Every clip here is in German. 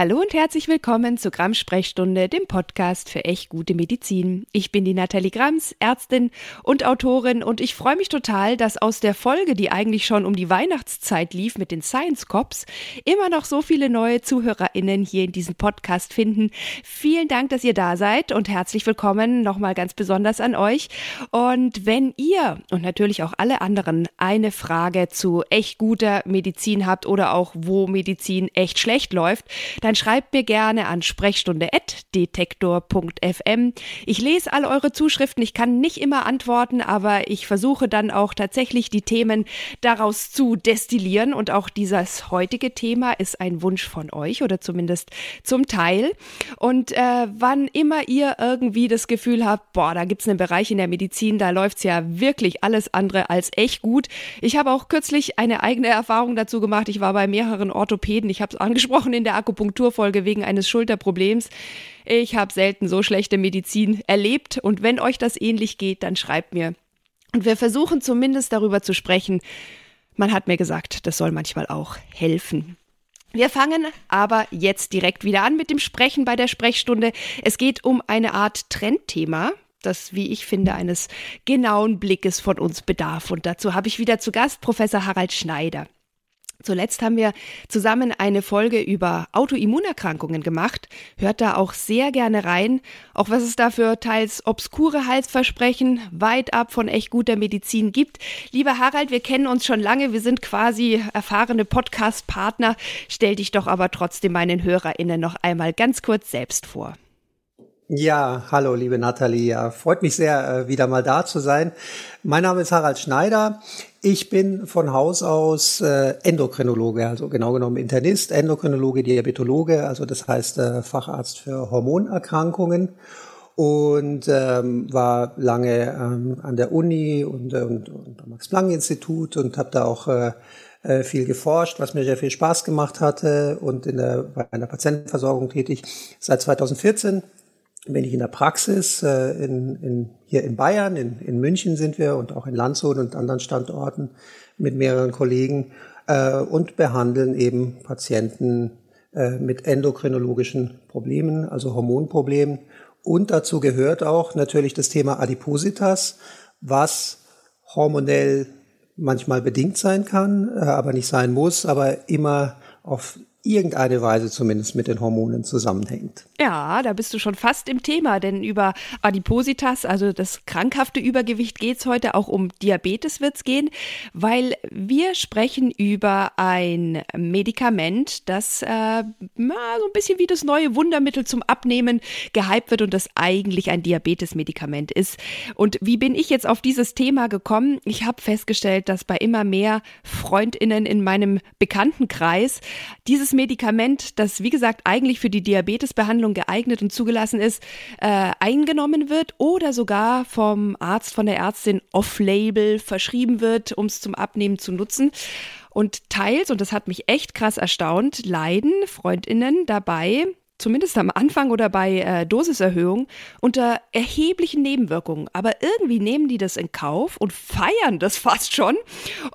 Hallo und herzlich willkommen zu Grams Sprechstunde, dem Podcast für echt gute Medizin. Ich bin die Nathalie Grams, Ärztin und Autorin und ich freue mich total, dass aus der Folge, die eigentlich schon um die Weihnachtszeit lief mit den Science Cops, immer noch so viele neue ZuhörerInnen hier in diesem Podcast finden. Vielen Dank, dass ihr da seid und herzlich willkommen nochmal ganz besonders an euch. Und wenn ihr und natürlich auch alle anderen eine Frage zu echt guter Medizin habt oder auch wo Medizin echt schlecht läuft, dann dann schreibt mir gerne an sprechstunde.detektor.fm. Ich lese all eure Zuschriften. Ich kann nicht immer antworten, aber ich versuche dann auch tatsächlich die Themen daraus zu destillieren. Und auch dieses heutige Thema ist ein Wunsch von euch oder zumindest zum Teil. Und äh, wann immer ihr irgendwie das Gefühl habt, boah, da gibt es einen Bereich in der Medizin, da läuft es ja wirklich alles andere als echt gut. Ich habe auch kürzlich eine eigene Erfahrung dazu gemacht. Ich war bei mehreren Orthopäden. Ich habe es angesprochen in der Akupunktur. Akupunkturfolge wegen eines Schulterproblems. Ich habe selten so schlechte Medizin erlebt und wenn euch das ähnlich geht, dann schreibt mir. Und wir versuchen zumindest darüber zu sprechen. Man hat mir gesagt, das soll manchmal auch helfen. Wir fangen aber jetzt direkt wieder an mit dem Sprechen bei der Sprechstunde. Es geht um eine Art Trendthema, das, wie ich finde, eines genauen Blickes von uns bedarf. Und dazu habe ich wieder zu Gast Professor Harald Schneider. Zuletzt haben wir zusammen eine Folge über Autoimmunerkrankungen gemacht. Hört da auch sehr gerne rein. Auch was es da für teils obskure Heilsversprechen weit ab von echt guter Medizin gibt. Lieber Harald, wir kennen uns schon lange. Wir sind quasi erfahrene Podcast-Partner. Stell dich doch aber trotzdem meinen HörerInnen noch einmal ganz kurz selbst vor. Ja, hallo, liebe Nathalie. Ja, freut mich sehr, äh, wieder mal da zu sein. Mein Name ist Harald Schneider. Ich bin von Haus aus äh, Endokrinologe, also genau genommen Internist, Endokrinologe, Diabetologe, also das heißt äh, Facharzt für Hormonerkrankungen und ähm, war lange ähm, an der Uni und, und, und am Max-Planck-Institut und habe da auch äh, viel geforscht, was mir sehr viel Spaß gemacht hatte und in der, bei einer Patientenversorgung tätig. Seit 2014 bin ich in der Praxis äh, in, in, hier in Bayern, in, in München sind wir und auch in Landshut und anderen Standorten mit mehreren Kollegen äh, und behandeln eben Patienten äh, mit endokrinologischen Problemen, also Hormonproblemen. Und dazu gehört auch natürlich das Thema Adipositas, was hormonell manchmal bedingt sein kann, äh, aber nicht sein muss, aber immer auf irgendeine Weise zumindest mit den Hormonen zusammenhängt. Ja, da bist du schon fast im Thema, denn über Adipositas, also das krankhafte Übergewicht, geht's heute, auch um Diabetes wird's gehen, weil wir sprechen über ein Medikament, das äh, na, so ein bisschen wie das neue Wundermittel zum Abnehmen gehypt wird und das eigentlich ein Diabetesmedikament ist. Und wie bin ich jetzt auf dieses Thema gekommen? Ich habe festgestellt, dass bei immer mehr Freundinnen in meinem Bekanntenkreis dieses dieses Medikament, das wie gesagt eigentlich für die Diabetesbehandlung geeignet und zugelassen ist, äh, eingenommen wird oder sogar vom Arzt, von der Ärztin off-label verschrieben wird, um es zum Abnehmen zu nutzen. Und teils, und das hat mich echt krass erstaunt, leiden Freundinnen dabei, zumindest am Anfang oder bei äh, Dosiserhöhung, unter erheblichen Nebenwirkungen. Aber irgendwie nehmen die das in Kauf und feiern das fast schon.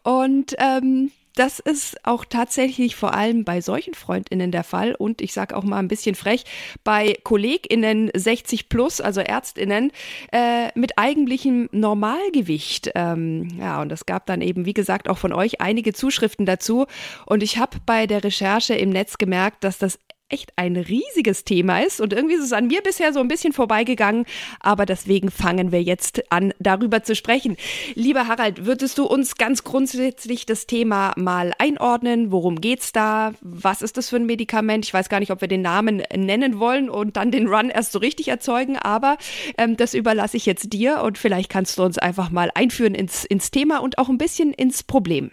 Und ähm, das ist auch tatsächlich vor allem bei solchen Freundinnen der Fall und ich sage auch mal ein bisschen frech, bei Kolleginnen 60 plus, also Ärztinnen, äh, mit eigentlichem Normalgewicht. Ähm, ja, und es gab dann eben, wie gesagt, auch von euch einige Zuschriften dazu. Und ich habe bei der Recherche im Netz gemerkt, dass das echt ein riesiges Thema ist und irgendwie ist es an mir bisher so ein bisschen vorbeigegangen, aber deswegen fangen wir jetzt an, darüber zu sprechen. Lieber Harald, würdest du uns ganz grundsätzlich das Thema mal einordnen? Worum geht's da? Was ist das für ein Medikament? Ich weiß gar nicht, ob wir den Namen nennen wollen und dann den Run erst so richtig erzeugen, aber ähm, das überlasse ich jetzt dir und vielleicht kannst du uns einfach mal einführen ins, ins Thema und auch ein bisschen ins Problem.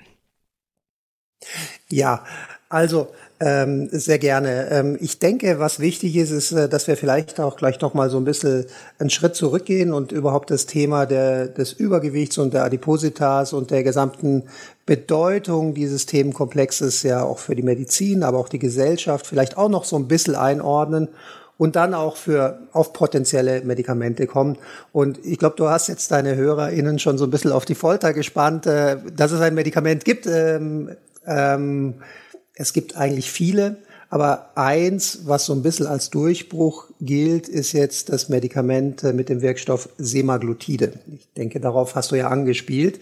Ja, also Ähm, sehr gerne. Ähm, ich denke, was wichtig ist, ist, äh, dass wir vielleicht auch gleich noch mal so ein bisschen einen Schritt zurückgehen und überhaupt das Thema der, des Übergewichts und der Adipositas und der gesamten Bedeutung dieses Themenkomplexes ja auch für die Medizin, aber auch die Gesellschaft vielleicht auch noch so ein bisschen einordnen und dann auch für auf potenzielle Medikamente kommen. Und ich glaube, du hast jetzt deine HörerInnen schon so ein bisschen auf die Folter gespannt, äh, dass es ein Medikament gibt. Ähm, ähm, es gibt eigentlich viele, aber eins, was so ein bisschen als Durchbruch gilt, ist jetzt das Medikament mit dem Wirkstoff Semaglutide. Ich denke, darauf hast du ja angespielt.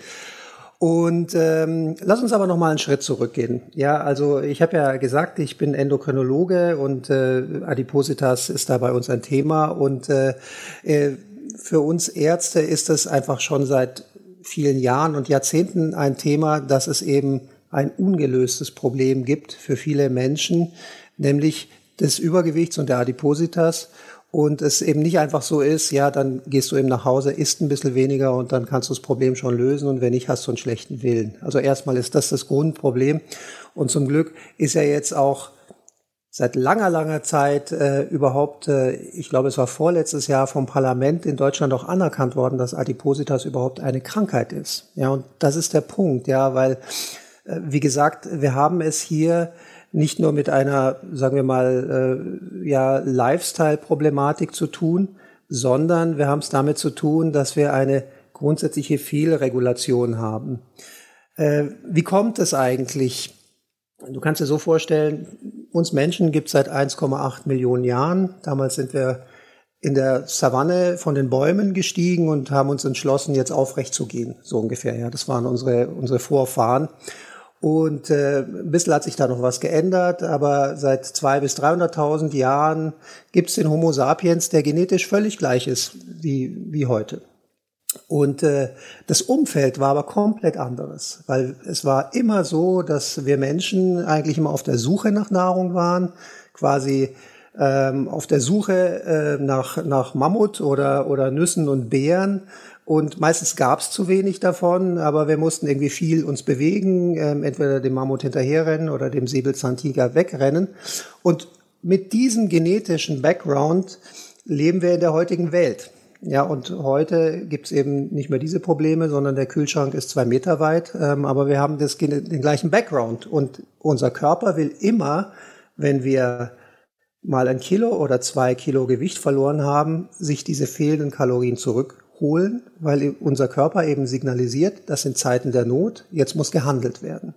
Und ähm, lass uns aber noch mal einen Schritt zurückgehen. Ja, also ich habe ja gesagt, ich bin Endokrinologe und äh, Adipositas ist da bei uns ein Thema. Und äh, äh für uns Ärzte ist es einfach schon seit vielen Jahren und Jahrzehnten ein Thema, dass es eben ein ungelöstes Problem gibt für viele Menschen, nämlich des Übergewichts und der Adipositas. Und es eben nicht einfach so ist, ja, dann gehst du eben nach Hause, isst ein bisschen weniger und dann kannst du das Problem schon lösen und wenn nicht, hast du einen schlechten Willen. Also erstmal ist das das Grundproblem. Und zum Glück ist ja jetzt auch seit langer, langer Zeit äh, überhaupt, äh, ich glaube, es war vorletztes Jahr vom Parlament in Deutschland auch anerkannt worden, dass Adipositas überhaupt eine Krankheit ist. Ja, und das ist der Punkt, ja, weil wie gesagt, wir haben es hier nicht nur mit einer, sagen wir mal, äh, ja, Lifestyle-Problematik zu tun, sondern wir haben es damit zu tun, dass wir eine grundsätzliche Fehlregulation haben. Äh, wie kommt es eigentlich? Du kannst dir so vorstellen, uns Menschen gibt es seit 1,8 Millionen Jahren. Damals sind wir in der Savanne von den Bäumen gestiegen und haben uns entschlossen, jetzt aufrecht zu gehen, so ungefähr. Ja, das waren unsere unsere Vorfahren. Und äh, ein bisschen hat sich da noch was geändert, aber seit zwei bis 300.000 Jahren gibt es den Homo sapiens, der genetisch völlig gleich ist wie, wie heute. Und äh, das Umfeld war aber komplett anderes, weil es war immer so, dass wir Menschen eigentlich immer auf der Suche nach Nahrung waren, quasi ähm, auf der Suche äh, nach, nach Mammut oder, oder Nüssen und Beeren und meistens gab es zu wenig davon, aber wir mussten irgendwie viel uns bewegen, ähm, entweder dem Mammut hinterherrennen oder dem Säbelzahntiger wegrennen. Und mit diesem genetischen Background leben wir in der heutigen Welt. Ja, und heute gibt's eben nicht mehr diese Probleme, sondern der Kühlschrank ist zwei Meter weit, ähm, aber wir haben das, den gleichen Background. Und unser Körper will immer, wenn wir mal ein Kilo oder zwei Kilo Gewicht verloren haben, sich diese fehlenden Kalorien zurück holen, weil unser Körper eben signalisiert, das sind Zeiten der Not, jetzt muss gehandelt werden.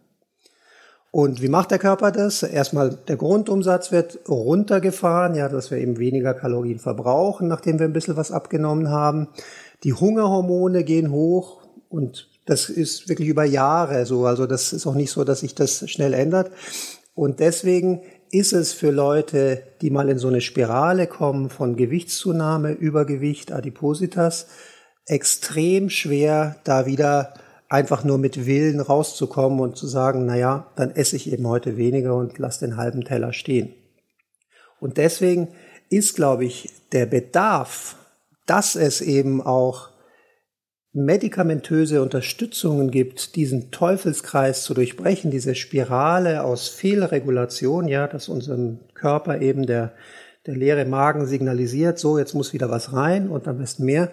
Und wie macht der Körper das? Erstmal der Grundumsatz wird runtergefahren, ja, dass wir eben weniger Kalorien verbrauchen, nachdem wir ein bisschen was abgenommen haben. Die Hungerhormone gehen hoch und das ist wirklich über Jahre so. Also das ist auch nicht so, dass sich das schnell ändert. Und deswegen ist es für Leute, die mal in so eine Spirale kommen von Gewichtszunahme, Übergewicht, Adipositas, extrem schwer, da wieder einfach nur mit Willen rauszukommen und zu sagen, na ja, dann esse ich eben heute weniger und lass den halben Teller stehen. Und deswegen ist, glaube ich, der Bedarf, dass es eben auch medikamentöse Unterstützungen gibt, diesen Teufelskreis zu durchbrechen, diese Spirale aus Fehlregulation, ja, dass unserem Körper eben der, der leere Magen signalisiert, so, jetzt muss wieder was rein und am besten mehr,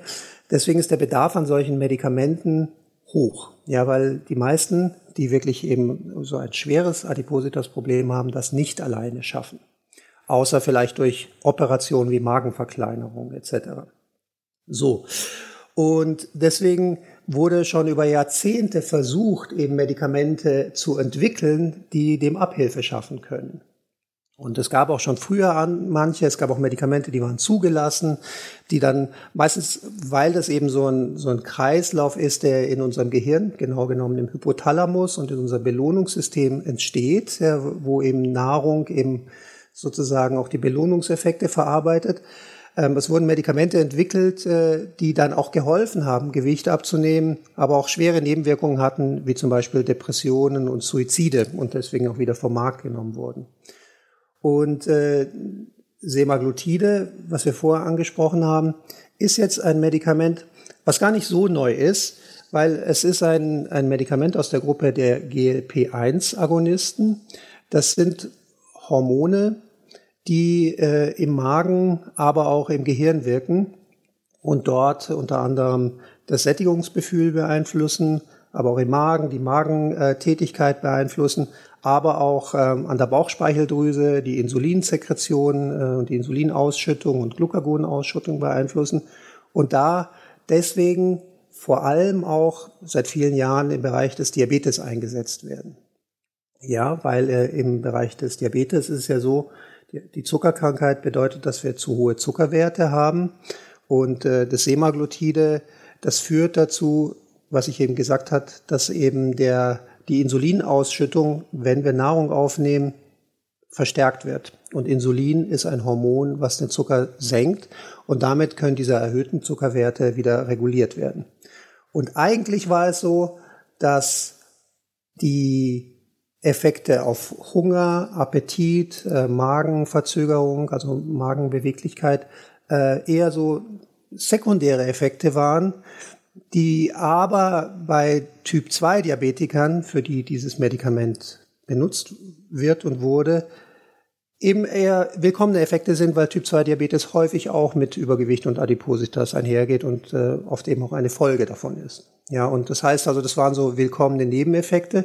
Deswegen ist der Bedarf an solchen Medikamenten hoch. Ja, weil die meisten, die wirklich eben so ein schweres Adipositas-Problem haben, das nicht alleine schaffen. Außer vielleicht durch Operationen wie Magenverkleinerung etc. So. Und deswegen wurde schon über Jahrzehnte versucht, eben Medikamente zu entwickeln, die dem Abhilfe schaffen können. Und es gab auch schon früher an manche, es gab auch Medikamente, die waren zugelassen, die dann meistens, weil das eben so ein, so ein Kreislauf ist, der in unserem Gehirn, genau genommen im Hypothalamus und in unserem Belohnungssystem entsteht, ja, wo eben Nahrung eben sozusagen auch die Belohnungseffekte verarbeitet. Ähm, es wurden Medikamente entwickelt, äh, die dann auch geholfen haben, Gewicht abzunehmen, aber auch schwere Nebenwirkungen hatten, wie zum Beispiel Depressionen und Suizide und deswegen auch wieder vom Markt genommen wurden. Und äh, Semaglutide, was wir vorher angesprochen haben, ist jetzt ein Medikament, was gar nicht so neu ist, weil es ist ein, ein Medikament aus der Gruppe der GLP-1-Agonisten. Das sind Hormone, die äh, im Magen, aber auch im Gehirn wirken und dort unter anderem das Sättigungsgefühl beeinflussen, aber auch im Magen die Magentätigkeit beeinflussen, aber auch ähm, an der Bauchspeicheldrüse die Insulinsekretion äh, und die Insulinausschüttung und Glucagonausschüttung beeinflussen und da deswegen vor allem auch seit vielen Jahren im Bereich des Diabetes eingesetzt werden. Ja, weil äh, im Bereich des Diabetes ist es ja so, die, die Zuckerkrankheit bedeutet, dass wir zu hohe Zuckerwerte haben und äh, das Semaglutide, das führt dazu, was ich eben gesagt hat, dass eben der, die Insulinausschüttung, wenn wir Nahrung aufnehmen, verstärkt wird. Und Insulin ist ein Hormon, was den Zucker senkt und damit können diese erhöhten Zuckerwerte wieder reguliert werden. Und eigentlich war es so, dass die Effekte auf Hunger, Appetit, äh, Magenverzögerung, also Magenbeweglichkeit, äh, eher so sekundäre Effekte waren, die aber bei Typ 2 Diabetikern, für die dieses Medikament benutzt wird und wurde, eben eher willkommene Effekte sind, weil Typ 2 Diabetes häufig auch mit Übergewicht und Adipositas einhergeht und äh, oft eben auch eine Folge davon ist. Ja, und das heißt also, das waren so willkommene Nebeneffekte.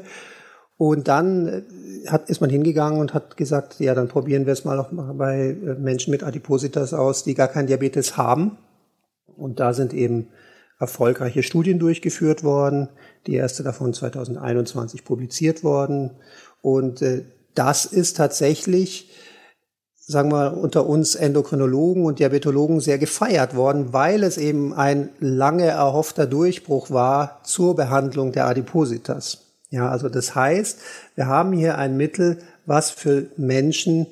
Und dann äh, hat, ist man hingegangen und hat gesagt, ja, dann probieren wir es mal auch mal bei äh, Menschen mit Adipositas aus, die gar keinen Diabetes haben. Und da sind eben erfolgreiche Studien durchgeführt worden. Die erste davon 2021 publiziert worden. Und äh, das ist tatsächlich, sagen wir, unter uns Endokrinologen und Diabetologen sehr gefeiert worden, weil es eben ein lange erhoffter Durchbruch war zur Behandlung der Adipositas. Ja, also das heißt, wir haben hier ein Mittel, was für Menschen,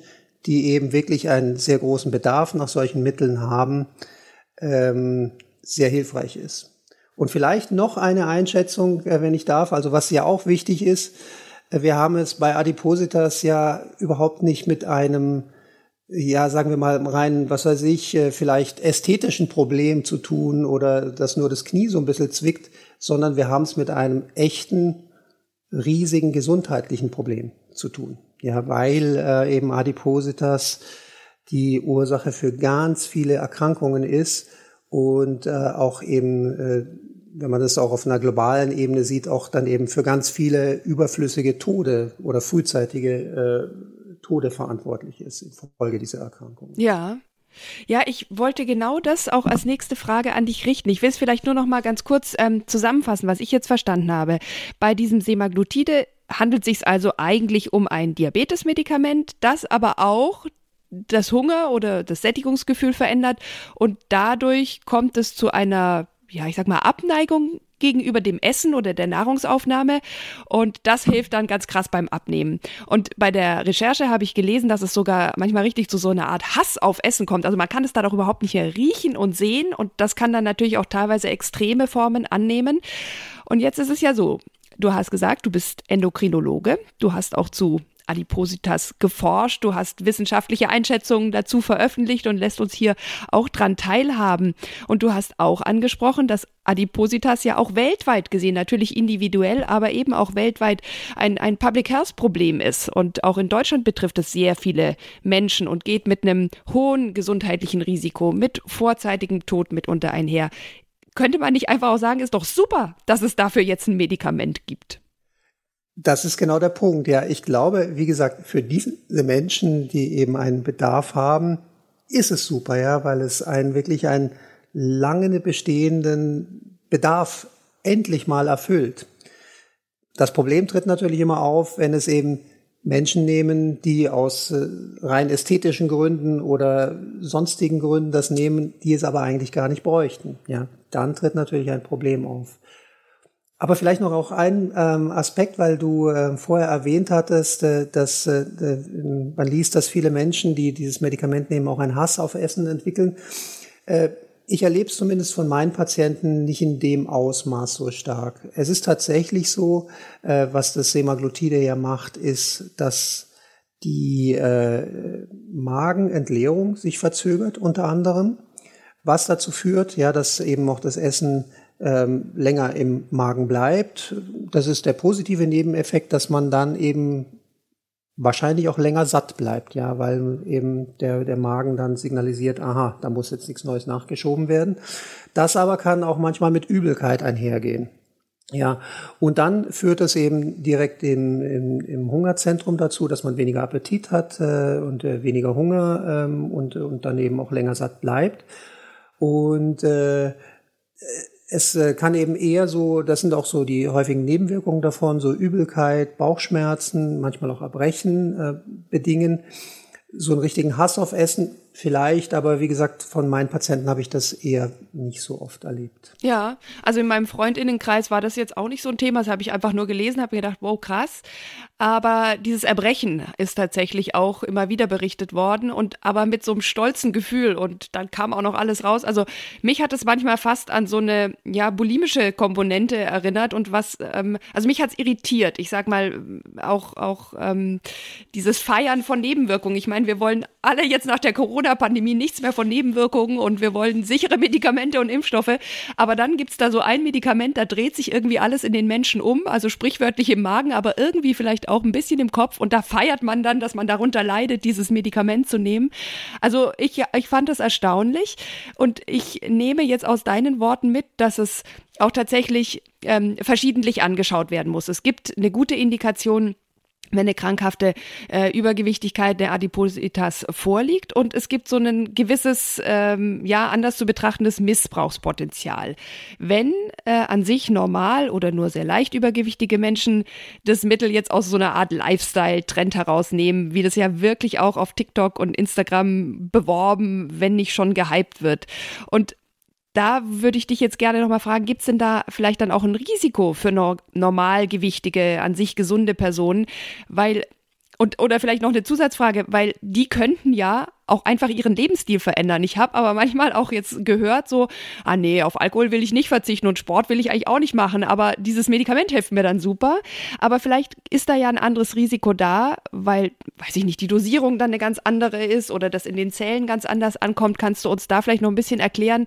die eben wirklich einen sehr großen Bedarf nach solchen Mitteln haben, ähm, sehr hilfreich ist. Und vielleicht noch eine Einschätzung, äh, wenn ich darf, also was ja auch wichtig ist, äh, wir haben es bei Adipositas ja überhaupt nicht mit einem, ja, sagen wir mal, rein, was weiß ich, äh, vielleicht ästhetischen Problem zu tun oder dass nur das Knie so ein bisschen zwickt, sondern wir haben es mit einem echten, riesigen gesundheitlichen Problem zu tun. Ja, weil äh, eben Adipositas die Ursache für ganz viele Erkrankungen ist und äh, auch eben, äh, wenn man das auch auf einer globalen Ebene sieht, auch dann eben für ganz viele überflüssige Tode oder frühzeitige äh, Tode verantwortlich ist infolge dieser Erkrankung. Ja. Ja, ich wollte genau das auch als nächste Frage an dich richten. Ich will es vielleicht nur noch mal ganz kurz ähm, zusammenfassen, was ich jetzt verstanden habe. Bei diesem Semaglutide handelt es sich also eigentlich um ein Diabetesmedikament, das aber auch das Hunger oder das Sättigungsgefühl verändert und dadurch kommt es zu einer, ja, ich sag mal, Abneigung gegenüber dem Essen oder der Nahrungsaufnahme und das hilft dann ganz krass beim Abnehmen. Und bei der Recherche habe ich gelesen, dass es sogar manchmal richtig zu so einer Art Hass auf Essen kommt. Also man kann es da doch überhaupt nicht mehr riechen und sehen und das kann dann natürlich auch teilweise extreme Formen annehmen. Und jetzt ist es ja so, du hast gesagt, du bist Endokrinologe, du hast auch zu Adipositas geforscht. Du hast wissenschaftliche Einschätzungen dazu veröffentlicht und lässt uns hier auch dran teilhaben. Und du hast auch angesprochen, dass Adipositas ja auch weltweit gesehen, natürlich individuell, aber eben auch weltweit ein, ein Public Health Problem ist. Und auch in Deutschland betrifft es sehr viele Menschen und geht mit einem hohen gesundheitlichen Risiko, mit vorzeitigem Tod mitunter einher. Könnte man nicht einfach auch sagen, ist doch super, dass es dafür jetzt ein Medikament gibt? Das ist genau der Punkt. Ja, ich glaube, wie gesagt, für diese Menschen, die eben einen Bedarf haben, ist es super, ja, weil es einen wirklich einen lange bestehenden Bedarf endlich mal erfüllt. Das Problem tritt natürlich immer auf, wenn es eben Menschen nehmen, die aus äh, rein ästhetischen Gründen oder sonstigen Gründen das nehmen, die es aber eigentlich gar nicht bräuchten. Ja, dann tritt natürlich ein Problem auf. Aber vielleicht noch auch ein ähm, Aspekt, weil du äh, vorher erwähnt hattest, äh, dass äh, man liest, dass viele Menschen, die dieses Medikament nehmen, auch einen Hass auf Essen entwickeln. Äh, ich erlebe es zumindest von meinen Patienten nicht in dem Ausmaß so stark. Es ist tatsächlich so, äh, was das Semaglutide ja macht, ist, dass die äh, Magenentleerung sich verzögert unter anderem, was dazu führt, ja, dass eben auch das Essen ähm, länger im Magen bleibt. Das ist der positive Nebeneffekt, dass man dann eben wahrscheinlich auch länger satt bleibt, ja, weil eben der, der Magen dann signalisiert, aha, da muss jetzt nichts Neues nachgeschoben werden. Das aber kann auch manchmal mit Übelkeit einhergehen. Ja, und dann führt es eben direkt im, im, im Hungerzentrum dazu, dass man weniger Appetit hat äh, und äh, weniger Hunger ähm, und, und dann eben auch länger satt bleibt. Und äh, es äh, kann eben eher so, das sind auch so die häufigen Nebenwirkungen davon, so Übelkeit, Bauchschmerzen, manchmal auch Erbrechen äh, bedingen. So einen richtigen Hass auf Essen Vielleicht, aber wie gesagt, von meinen Patienten habe ich das eher nicht so oft erlebt. Ja, also in meinem Freundinnenkreis war das jetzt auch nicht so ein Thema. Das habe ich einfach nur gelesen, habe mir gedacht, wow, krass. Aber dieses Erbrechen ist tatsächlich auch immer wieder berichtet worden und aber mit so einem stolzen Gefühl und dann kam auch noch alles raus. Also mich hat es manchmal fast an so eine ja bulimische Komponente erinnert und was, ähm, also mich hat es irritiert. Ich sag mal auch auch ähm, dieses Feiern von Nebenwirkungen. Ich meine, wir wollen alle jetzt nach der Corona Corona-Pandemie nichts mehr von Nebenwirkungen und wir wollen sichere Medikamente und Impfstoffe. Aber dann gibt es da so ein Medikament, da dreht sich irgendwie alles in den Menschen um, also sprichwörtlich im Magen, aber irgendwie vielleicht auch ein bisschen im Kopf. Und da feiert man dann, dass man darunter leidet, dieses Medikament zu nehmen. Also ich, ich fand das erstaunlich und ich nehme jetzt aus deinen Worten mit, dass es auch tatsächlich ähm, verschiedentlich angeschaut werden muss. Es gibt eine gute Indikation, wenn eine krankhafte äh, Übergewichtigkeit der Adipositas vorliegt und es gibt so ein gewisses, ähm, ja, anders zu betrachtendes Missbrauchspotenzial. Wenn äh, an sich normal oder nur sehr leicht übergewichtige Menschen das Mittel jetzt aus so einer Art Lifestyle-Trend herausnehmen, wie das ja wirklich auch auf TikTok und Instagram beworben, wenn nicht schon gehypt wird. Und da würde ich dich jetzt gerne nochmal fragen, gibt es denn da vielleicht dann auch ein Risiko für no normalgewichtige, an sich gesunde Personen? Weil, und, oder vielleicht noch eine Zusatzfrage, weil die könnten ja auch einfach ihren Lebensstil verändern. Ich habe aber manchmal auch jetzt gehört, so, ah nee, auf Alkohol will ich nicht verzichten und Sport will ich eigentlich auch nicht machen, aber dieses Medikament hilft mir dann super. Aber vielleicht ist da ja ein anderes Risiko da, weil, weiß ich nicht, die Dosierung dann eine ganz andere ist oder das in den Zellen ganz anders ankommt. Kannst du uns da vielleicht noch ein bisschen erklären,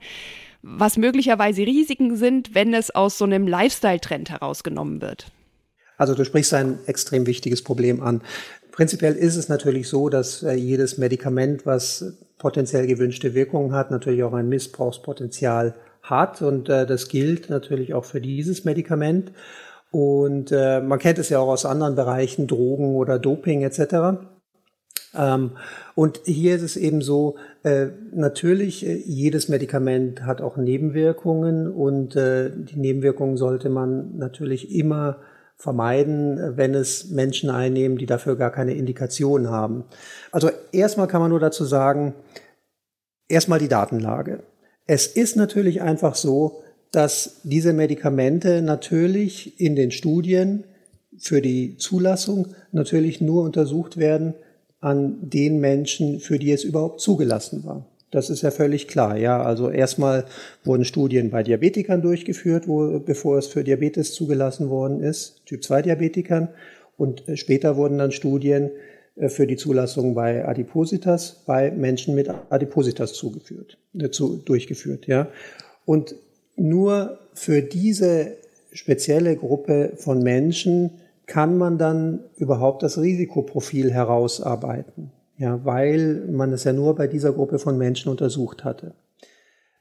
was möglicherweise Risiken sind, wenn es aus so einem Lifestyle-Trend herausgenommen wird? Also du sprichst ein extrem wichtiges Problem an. Prinzipiell ist es natürlich so, dass äh, jedes Medikament, was potenziell gewünschte Wirkungen hat, natürlich auch ein Missbrauchspotenzial hat. Und äh, das gilt natürlich auch für dieses Medikament. Und äh, man kennt es ja auch aus anderen Bereichen, Drogen oder Doping etc. Ähm, und hier ist es eben so, äh, natürlich, äh, jedes Medikament hat auch Nebenwirkungen und äh, die Nebenwirkungen sollte man natürlich immer vermeiden, wenn es Menschen einnehmen, die dafür gar keine Indikation haben. Also erstmal kann man nur dazu sagen, erstmal die Datenlage. Es ist natürlich einfach so, dass diese Medikamente natürlich in den Studien für die Zulassung natürlich nur untersucht werden, an den Menschen, für die es überhaupt zugelassen war. Das ist ja völlig klar. Ja, also erstmal wurden Studien bei Diabetikern durchgeführt, wo, bevor es für Diabetes zugelassen worden ist, Typ 2 Diabetikern. Und äh, später wurden dann Studien äh, für die Zulassung bei Adipositas bei Menschen mit Adipositas zugeführt, äh, zu, durchgeführt. Ja, und nur für diese spezielle Gruppe von Menschen kann man dann überhaupt das Risikoprofil herausarbeiten, ja, weil man es ja nur bei dieser Gruppe von Menschen untersucht hatte.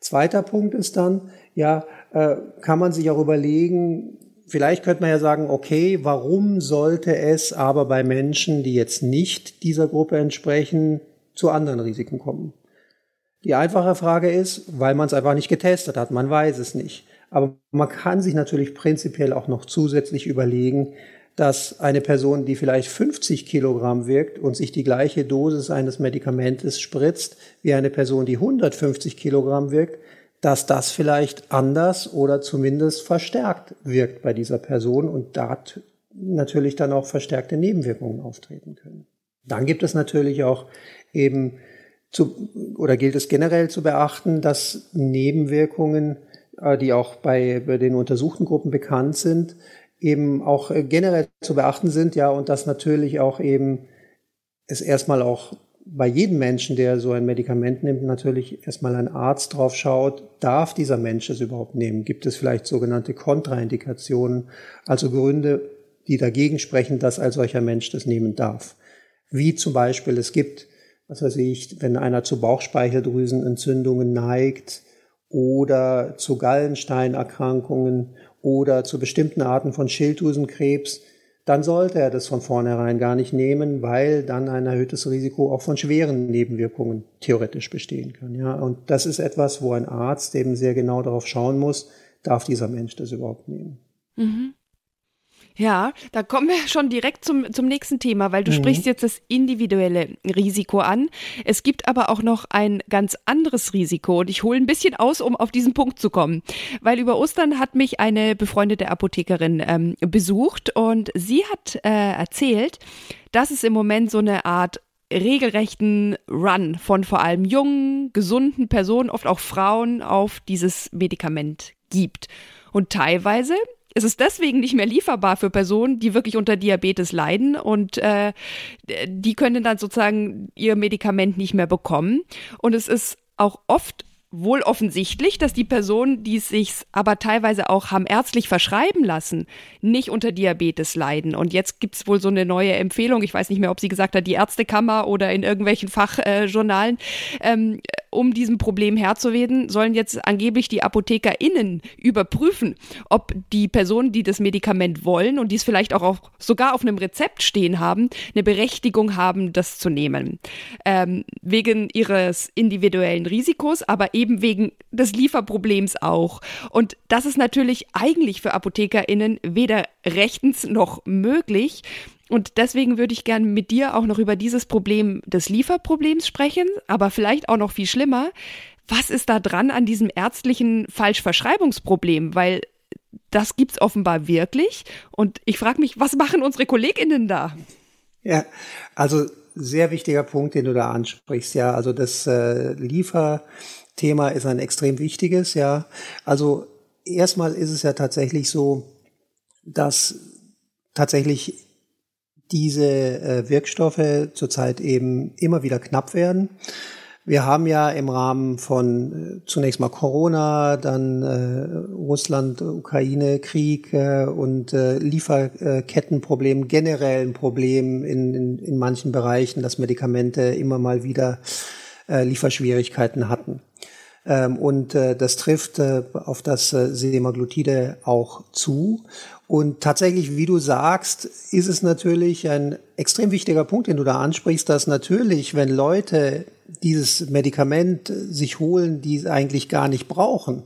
Zweiter Punkt ist dann, ja, äh, kann man sich auch überlegen, vielleicht könnte man ja sagen, okay, warum sollte es aber bei Menschen, die jetzt nicht dieser Gruppe entsprechen, zu anderen Risiken kommen? Die einfache Frage ist, weil man es einfach nicht getestet hat, man weiß es nicht. Aber man kann sich natürlich prinzipiell auch noch zusätzlich überlegen, dass eine Person, die vielleicht 50 Kilogramm wirkt und sich die gleiche Dosis eines Medikamentes spritzt, wie eine Person, die 150 Kilogramm wirkt, dass das vielleicht anders oder zumindest verstärkt wirkt bei dieser Person und da natürlich dann auch verstärkte Nebenwirkungen auftreten können. Dann gibt es natürlich auch eben zu, oder gilt es generell zu beachten, dass Nebenwirkungen, äh, die auch bei, bei den untersuchten Gruppen bekannt sind, eben auch äh, generell zu beachten sind, ja, und dass natürlich auch eben es erstmal auch bei jedem Menschen, der so ein Medikament nimmt, natürlich erstmal ein Arzt drauf schaut, darf dieser Mensch es überhaupt nehmen? Gibt es vielleicht sogenannte Kontraindikationen, also Gründe, die dagegen sprechen, dass ein solcher Mensch das nehmen darf? Wie zum Beispiel, es gibt, was weiß ich, wenn einer zu Bauchspeicheldrüsenentzündungen neigt oder zu Gallensteinerkrankungen oder zu bestimmten Arten von Schilddrüsenkrebs, dann sollte er das von vornherein gar nicht nehmen, weil dann ein erhöhtes Risiko auch von schweren Nebenwirkungen theoretisch bestehen kann. Ja, und das ist etwas, wo ein Arzt eben sehr genau darauf schauen muss, darf dieser Mensch das überhaupt nehmen. Mhm. Ja, da kommen wir schon direkt zum, zum nächsten Thema, weil du mhm. sprichst jetzt das individuelle Risiko an. Es gibt aber auch noch ein ganz anderes Risiko und ich hole ein bisschen aus, um auf diesen Punkt zu kommen. Weil über Ostern hat mich eine befreundete Apothekerin ähm, besucht und sie hat äh, erzählt, dass es im Moment so eine Art regelrechten Run von vor allem jungen, gesunden Personen, oft auch Frauen, auf dieses Medikament gibt. Und teilweise es ist deswegen nicht mehr lieferbar für Personen, die wirklich unter Diabetes leiden und äh, die können dann sozusagen ihr Medikament nicht mehr bekommen. Und es ist auch oft wohl offensichtlich, dass die Personen, die es sich aber teilweise auch haben ärztlich verschreiben lassen, nicht unter Diabetes leiden. Und jetzt gibt es wohl so eine neue Empfehlung, ich weiß nicht mehr, ob sie gesagt hat, die Ärztekammer oder in irgendwelchen Fachjournalen, äh, ähm, um diesem Problem Herr zu werden, sollen jetzt angeblich die ApothekerInnen überprüfen, ob die Personen, die das Medikament wollen und die es vielleicht auch auf, sogar auf einem Rezept stehen haben, eine Berechtigung haben, das zu nehmen. Ähm, wegen ihres individuellen Risikos, aber eben wegen des Lieferproblems auch. Und das ist natürlich eigentlich für ApothekerInnen weder rechtens noch möglich. Und deswegen würde ich gerne mit dir auch noch über dieses Problem des Lieferproblems sprechen, aber vielleicht auch noch viel schlimmer. Was ist da dran an diesem ärztlichen Falschverschreibungsproblem? Weil das gibt es offenbar wirklich. Und ich frage mich, was machen unsere KollegInnen da? Ja, also sehr wichtiger Punkt, den du da ansprichst. Ja, also das äh, Lieferthema ist ein extrem wichtiges. Ja, also erstmal ist es ja tatsächlich so, dass tatsächlich diese äh, Wirkstoffe zurzeit eben immer wieder knapp werden. Wir haben ja im Rahmen von äh, zunächst mal Corona, dann äh, Russland, Ukraine, Krieg äh, und äh, Lieferkettenproblem, generell ein Problem in, in, in manchen Bereichen, dass Medikamente immer mal wieder äh, Lieferschwierigkeiten hatten. Ähm, und äh, das trifft äh, auf das äh, Semaglutide auch zu. Und tatsächlich, wie du sagst, ist es natürlich ein extrem wichtiger Punkt, den du da ansprichst, dass natürlich, wenn Leute dieses Medikament sich holen, die es eigentlich gar nicht brauchen,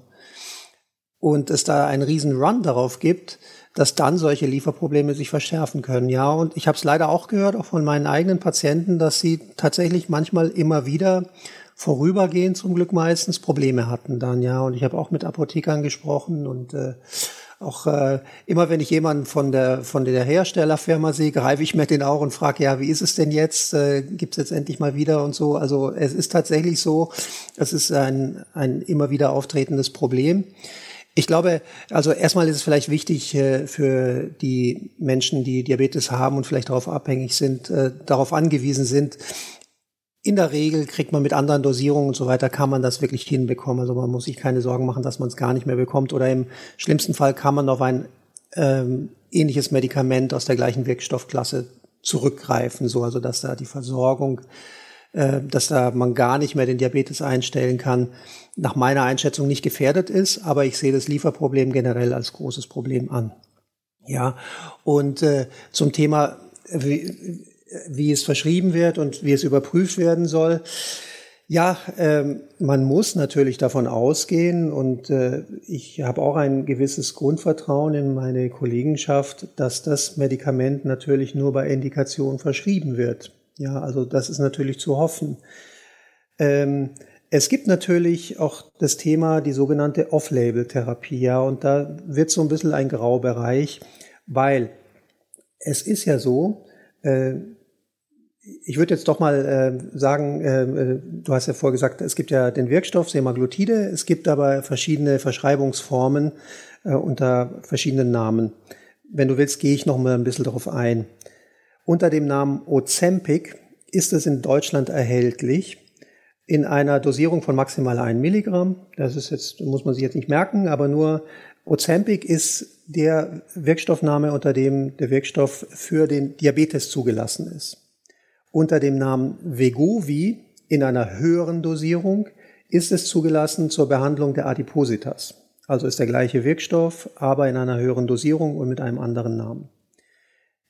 und es da einen riesen Run darauf gibt, dass dann solche Lieferprobleme sich verschärfen können. Ja, und ich habe es leider auch gehört, auch von meinen eigenen Patienten, dass sie tatsächlich manchmal immer wieder vorübergehend zum Glück meistens Probleme hatten dann, ja. Und ich habe auch mit Apothekern gesprochen und äh, auch äh, immer wenn ich jemanden von der von der Herstellerfirma sehe, greife ich mir den auch und frage, ja, wie ist es denn jetzt? Äh, Gibt es jetzt endlich mal wieder und so? Also es ist tatsächlich so, es ist ein, ein immer wieder auftretendes Problem. Ich glaube, also erstmal ist es vielleicht wichtig äh, für die Menschen, die Diabetes haben und vielleicht darauf abhängig sind, äh, darauf angewiesen sind, in der Regel kriegt man mit anderen Dosierungen und so weiter, kann man das wirklich hinbekommen. Also man muss sich keine Sorgen machen, dass man es gar nicht mehr bekommt. Oder im schlimmsten Fall kann man auf ein ähm, ähnliches Medikament aus der gleichen Wirkstoffklasse zurückgreifen, so also dass da die Versorgung, äh, dass da man gar nicht mehr den Diabetes einstellen kann, nach meiner Einschätzung nicht gefährdet ist, aber ich sehe das Lieferproblem generell als großes Problem an. Ja, und äh, zum Thema, wie, wie es verschrieben wird und wie es überprüft werden soll. Ja, ähm, man muss natürlich davon ausgehen und äh, ich habe auch ein gewisses Grundvertrauen in meine Kollegenschaft, dass das Medikament natürlich nur bei Indikation verschrieben wird. Ja, also das ist natürlich zu hoffen. Ähm, es gibt natürlich auch das Thema, die sogenannte Off-Label-Therapie, ja, und da wird so ein bisschen ein Graubereich, weil es ist ja so, äh, ich würde jetzt doch mal äh, sagen, äh, äh, du hast ja vorher gesagt, es gibt ja den Wirkstoff Semaglutide, es gibt aber verschiedene Verschreibungsformen äh, unter verschiedenen Namen. Wenn du willst, gehe ich noch mal ein bisschen darauf ein. Unter dem Namen Ozempic ist es in Deutschland erhältlich in einer Dosierung von maximal 1 Milligramm. Das ist jetzt, muss man sich jetzt nicht merken, aber nur Ozempic ist der Wirkstoffname, unter dem der Wirkstoff für den Diabetes zugelassen ist. Unter dem Namen Vegovi in einer höheren Dosierung ist es zugelassen zur Behandlung der Adipositas. Also ist der gleiche Wirkstoff, aber in einer höheren Dosierung und mit einem anderen Namen.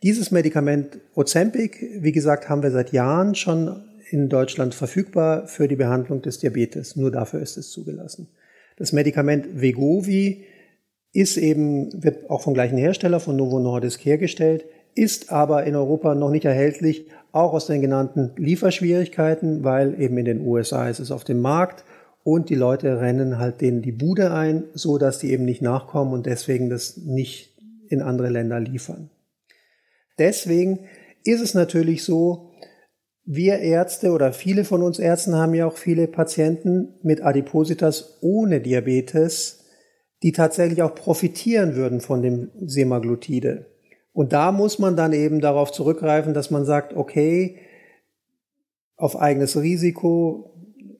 Dieses Medikament Ozempic, wie gesagt, haben wir seit Jahren schon in Deutschland verfügbar für die Behandlung des Diabetes. Nur dafür ist es zugelassen. Das Medikament Vegovi ist eben, wird auch vom gleichen Hersteller, von Novo Nordisk hergestellt, ist aber in Europa noch nicht erhältlich, auch aus den genannten Lieferschwierigkeiten, weil eben in den USA ist es auf dem Markt und die Leute rennen halt denen die Bude ein, so dass die eben nicht nachkommen und deswegen das nicht in andere Länder liefern. Deswegen ist es natürlich so, wir Ärzte oder viele von uns Ärzten haben ja auch viele Patienten mit Adipositas ohne Diabetes, die tatsächlich auch profitieren würden von dem Semaglutide. Und da muss man dann eben darauf zurückgreifen, dass man sagt, okay, auf eigenes Risiko,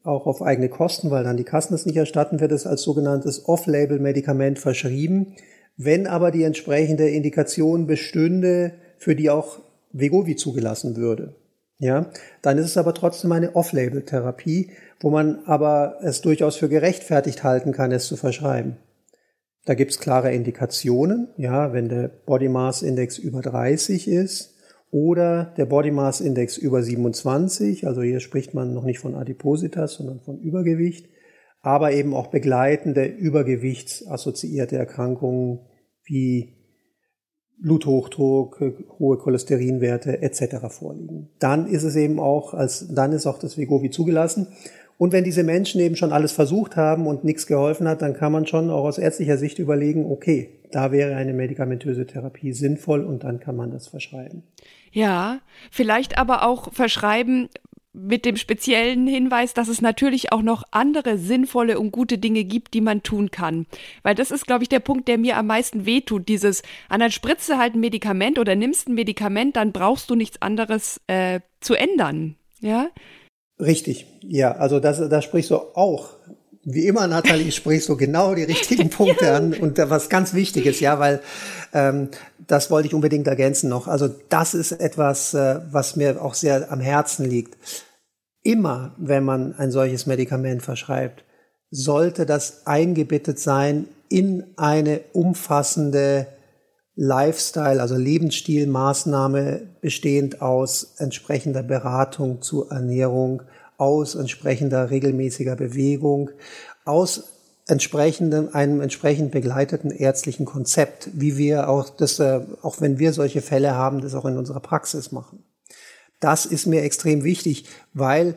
auch auf eigene Kosten, weil dann die Kassen es nicht erstatten, wird es als sogenanntes Off-Label-Medikament verschrieben. Wenn aber die entsprechende Indikation bestünde, für die auch Vegovi zugelassen würde, ja, dann ist es aber trotzdem eine Off-Label-Therapie, wo man aber es durchaus für gerechtfertigt halten kann, es zu verschreiben. Da gibt es klare Indikationen, ja, wenn der Body Mass Index über 30 ist oder der Body Mass Index über 27, also hier spricht man noch nicht von Adipositas, sondern von Übergewicht, aber eben auch begleitende übergewichtsassoziierte Erkrankungen wie Bluthochdruck, hohe Cholesterinwerte etc. vorliegen. Dann ist es eben auch als dann ist auch das Vegovi zugelassen und wenn diese Menschen eben schon alles versucht haben und nichts geholfen hat, dann kann man schon auch aus ärztlicher Sicht überlegen, okay, da wäre eine medikamentöse Therapie sinnvoll und dann kann man das verschreiben. Ja, vielleicht aber auch verschreiben mit dem speziellen Hinweis, dass es natürlich auch noch andere sinnvolle und gute Dinge gibt, die man tun kann. Weil das ist, glaube ich, der Punkt, der mir am meisten wehtut. Dieses, an der Spritze halt ein Medikament oder nimmst ein Medikament, dann brauchst du nichts anderes äh, zu ändern. Ja, Richtig, ja, also das, da sprichst du auch, wie immer, Nathalie, sprichst du genau die richtigen Punkte ja. an und was ganz Wichtiges, ja, weil ähm, das wollte ich unbedingt ergänzen noch. Also das ist etwas, äh, was mir auch sehr am Herzen liegt. Immer, wenn man ein solches Medikament verschreibt, sollte das eingebettet sein in eine umfassende Lifestyle, also Lebensstilmaßnahme bestehend aus entsprechender Beratung zur Ernährung, aus entsprechender regelmäßiger Bewegung, aus entsprechendem, einem entsprechend begleiteten ärztlichen Konzept, wie wir auch das, äh, auch wenn wir solche Fälle haben, das auch in unserer Praxis machen. Das ist mir extrem wichtig, weil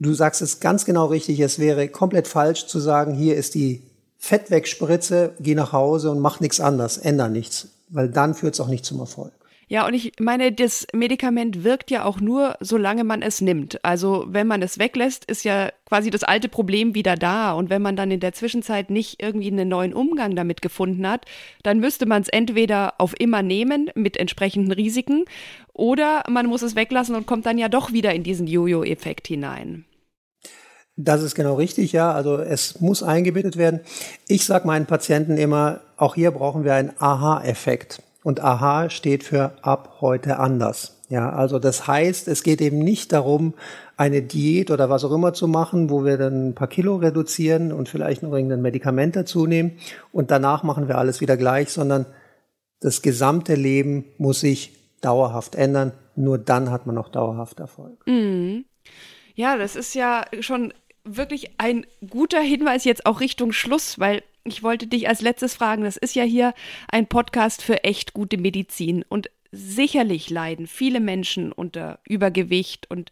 du sagst es ganz genau richtig, es wäre komplett falsch zu sagen, hier ist die Fett wegspritze, geh nach Hause und mach nichts anders, änder nichts, weil dann führt es auch nicht zum Erfolg. Ja, und ich meine, das Medikament wirkt ja auch nur, solange man es nimmt. Also wenn man es weglässt, ist ja quasi das alte Problem wieder da. Und wenn man dann in der Zwischenzeit nicht irgendwie einen neuen Umgang damit gefunden hat, dann müsste man es entweder auf immer nehmen mit entsprechenden Risiken oder man muss es weglassen und kommt dann ja doch wieder in diesen Jojo-Effekt hinein. Das ist genau richtig, ja. Also es muss eingebettet werden. Ich sage meinen Patienten immer, auch hier brauchen wir einen Aha-Effekt. Und Aha steht für ab heute anders. Ja, also das heißt, es geht eben nicht darum, eine Diät oder was auch immer zu machen, wo wir dann ein paar Kilo reduzieren und vielleicht noch irgendein Medikament dazu nehmen und danach machen wir alles wieder gleich, sondern das gesamte Leben muss sich dauerhaft ändern. Nur dann hat man auch dauerhaft Erfolg. Mhm. Ja, das ist ja schon wirklich ein guter Hinweis jetzt auch Richtung Schluss, weil ich wollte dich als letztes fragen, das ist ja hier ein Podcast für echt gute Medizin und sicherlich leiden viele Menschen unter Übergewicht und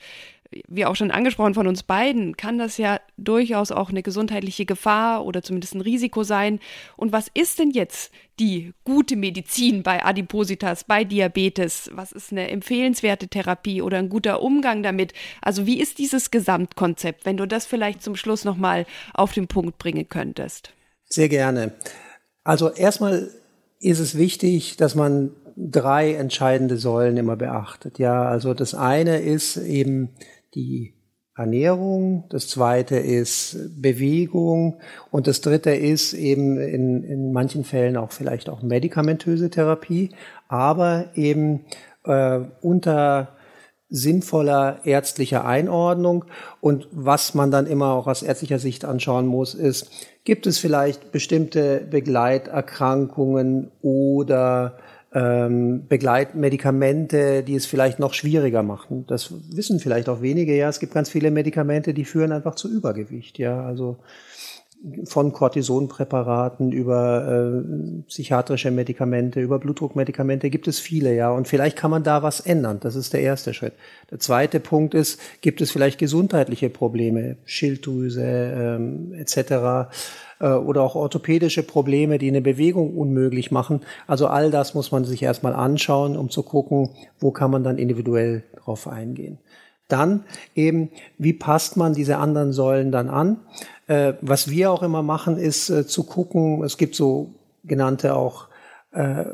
wie auch schon angesprochen von uns beiden, kann das ja durchaus auch eine gesundheitliche Gefahr oder zumindest ein Risiko sein. Und was ist denn jetzt die gute Medizin bei Adipositas, bei Diabetes? Was ist eine empfehlenswerte Therapie oder ein guter Umgang damit? Also wie ist dieses Gesamtkonzept, wenn du das vielleicht zum Schluss nochmal auf den Punkt bringen könntest? Sehr gerne. Also erstmal ist es wichtig, dass man drei entscheidende Säulen immer beachtet. Ja, also das eine ist eben die Ernährung, das zweite ist Bewegung und das dritte ist eben in, in manchen Fällen auch vielleicht auch medikamentöse Therapie, aber eben äh, unter sinnvoller ärztlicher Einordnung. Und was man dann immer auch aus ärztlicher Sicht anschauen muss, ist, gibt es vielleicht bestimmte Begleiterkrankungen oder ähm, Begleitmedikamente, die es vielleicht noch schwieriger machen. Das wissen vielleicht auch wenige. Ja, es gibt ganz viele Medikamente, die führen einfach zu Übergewicht. Ja, also von Cortisonpräparaten über äh, psychiatrische Medikamente, über Blutdruckmedikamente gibt es viele, ja. Und vielleicht kann man da was ändern. Das ist der erste Schritt. Der zweite Punkt ist, gibt es vielleicht gesundheitliche Probleme, Schilddrüse ähm, etc. Äh, oder auch orthopädische Probleme, die eine Bewegung unmöglich machen. Also all das muss man sich erstmal anschauen, um zu gucken, wo kann man dann individuell drauf eingehen. Dann eben, wie passt man diese anderen Säulen dann an? Äh, was wir auch immer machen, ist äh, zu gucken, es gibt so genannte auch äh,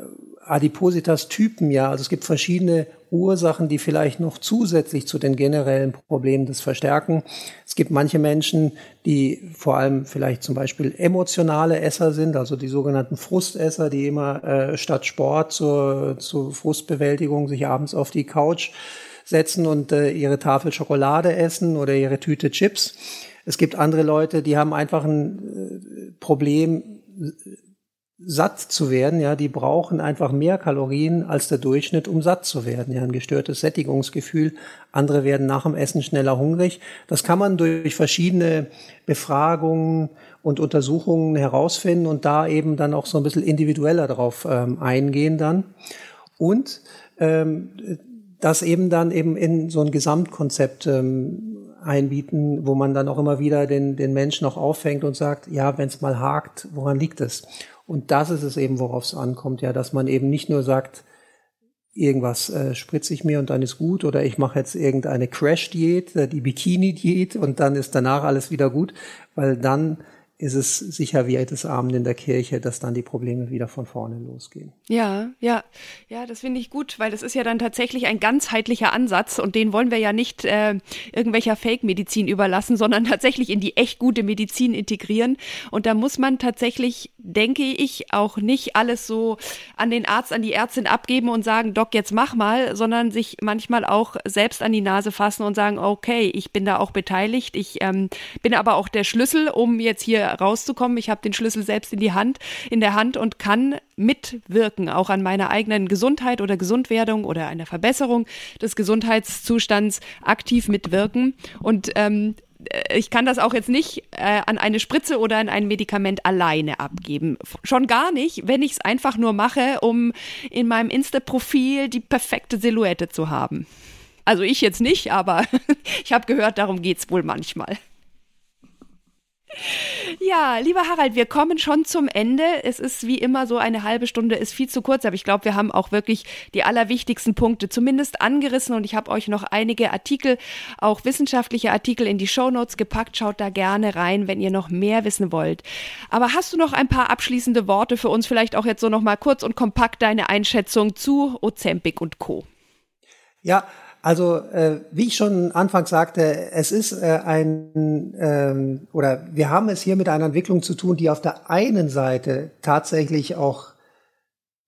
Adipositas-Typen, ja. Also es gibt verschiedene Ursachen, die vielleicht noch zusätzlich zu den generellen Problemen das verstärken. Es gibt manche Menschen, die vor allem vielleicht zum Beispiel emotionale Esser sind, also die sogenannten Frustesser, die immer äh, statt Sport zur, zur Frustbewältigung sich abends auf die Couch setzen und äh, ihre Tafel Schokolade essen oder ihre Tüte Chips. Es gibt andere Leute, die haben einfach ein äh, Problem, satt zu werden, ja, die brauchen einfach mehr Kalorien als der Durchschnitt, um satt zu werden, ja, ein gestörtes Sättigungsgefühl. Andere werden nach dem Essen schneller hungrig. Das kann man durch verschiedene Befragungen und Untersuchungen herausfinden und da eben dann auch so ein bisschen individueller darauf ähm, eingehen dann. Und ähm, das eben dann eben in so ein Gesamtkonzept ähm, einbieten, wo man dann auch immer wieder den, den Menschen auch auffängt und sagt, ja, wenn es mal hakt, woran liegt es? Und das ist es eben, worauf es ankommt, ja, dass man eben nicht nur sagt, irgendwas äh, spritze ich mir und dann ist gut oder ich mache jetzt irgendeine Crash-Diät, äh, die Bikini-Diät und dann ist danach alles wieder gut, weil dann ist es sicher wie jedes Abend in der Kirche, dass dann die Probleme wieder von vorne losgehen. Ja, ja, ja, das finde ich gut, weil das ist ja dann tatsächlich ein ganzheitlicher Ansatz und den wollen wir ja nicht äh, irgendwelcher Fake-Medizin überlassen, sondern tatsächlich in die echt gute Medizin integrieren. Und da muss man tatsächlich, denke ich, auch nicht alles so an den Arzt, an die Ärztin abgeben und sagen, Doc, jetzt mach mal, sondern sich manchmal auch selbst an die Nase fassen und sagen, okay, ich bin da auch beteiligt, ich ähm, bin aber auch der Schlüssel, um jetzt hier rauszukommen. Ich habe den Schlüssel selbst in die Hand, in der Hand und kann mitwirken, auch an meiner eigenen Gesundheit oder Gesundwerdung oder einer Verbesserung des Gesundheitszustands aktiv mitwirken. Und ähm, äh, ich kann das auch jetzt nicht äh, an eine Spritze oder an ein Medikament alleine abgeben. Schon gar nicht, wenn ich es einfach nur mache, um in meinem Insta-Profil die perfekte Silhouette zu haben. Also ich jetzt nicht, aber ich habe gehört, darum geht es wohl manchmal. Ja, lieber Harald, wir kommen schon zum Ende. Es ist wie immer so, eine halbe Stunde ist viel zu kurz, aber ich glaube, wir haben auch wirklich die allerwichtigsten Punkte zumindest angerissen und ich habe euch noch einige Artikel, auch wissenschaftliche Artikel in die Shownotes gepackt. Schaut da gerne rein, wenn ihr noch mehr wissen wollt. Aber hast du noch ein paar abschließende Worte für uns? Vielleicht auch jetzt so noch mal kurz und kompakt deine Einschätzung zu Ozempic und Co. Ja, also äh, wie ich schon anfangs sagte, es ist äh, ein ähm, oder wir haben es hier mit einer Entwicklung zu tun, die auf der einen Seite tatsächlich auch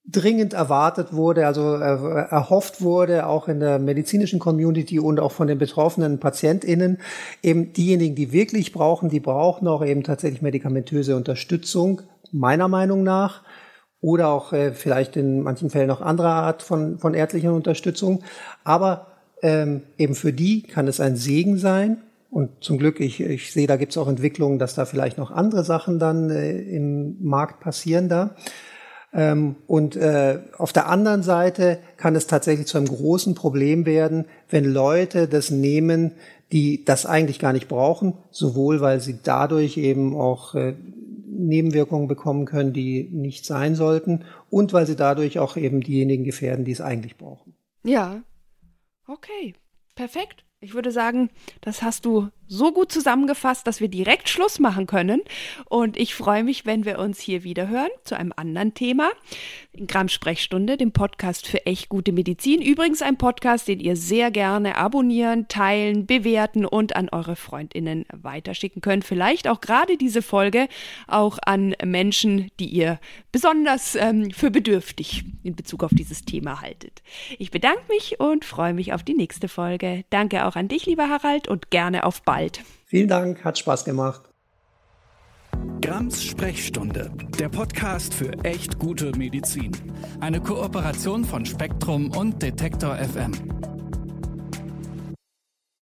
dringend erwartet wurde, also äh, erhofft wurde, auch in der medizinischen Community und auch von den betroffenen PatientInnen. Eben diejenigen, die wirklich brauchen, die brauchen auch eben tatsächlich medikamentöse Unterstützung, meiner Meinung nach oder auch äh, vielleicht in manchen Fällen noch andere Art von, von ärztlicher Unterstützung. Aber ähm, eben für die kann es ein Segen sein. Und zum Glück, ich, ich sehe, da gibt es auch Entwicklungen, dass da vielleicht noch andere Sachen dann äh, im Markt passieren da. Ähm, und äh, auf der anderen Seite kann es tatsächlich zu einem großen Problem werden, wenn Leute das nehmen, die das eigentlich gar nicht brauchen, sowohl weil sie dadurch eben auch äh, Nebenwirkungen bekommen können, die nicht sein sollten, und weil sie dadurch auch eben diejenigen gefährden, die es eigentlich brauchen. Ja, Okay, perfekt. Ich würde sagen, das hast du so gut zusammengefasst, dass wir direkt Schluss machen können. Und ich freue mich, wenn wir uns hier wieder hören zu einem anderen Thema. In Gramm Sprechstunde, dem Podcast für echt gute Medizin. Übrigens ein Podcast, den ihr sehr gerne abonnieren, teilen, bewerten und an eure Freundinnen weiterschicken könnt. Vielleicht auch gerade diese Folge auch an Menschen, die ihr besonders ähm, für bedürftig in Bezug auf dieses Thema haltet. Ich bedanke mich und freue mich auf die nächste Folge. Danke auch an dich, lieber Harald, und gerne auf bald bald. Vielen Dank, hat Spaß gemacht. Grams Sprechstunde, der Podcast für echt gute Medizin. Eine Kooperation von Spektrum und Detektor FM.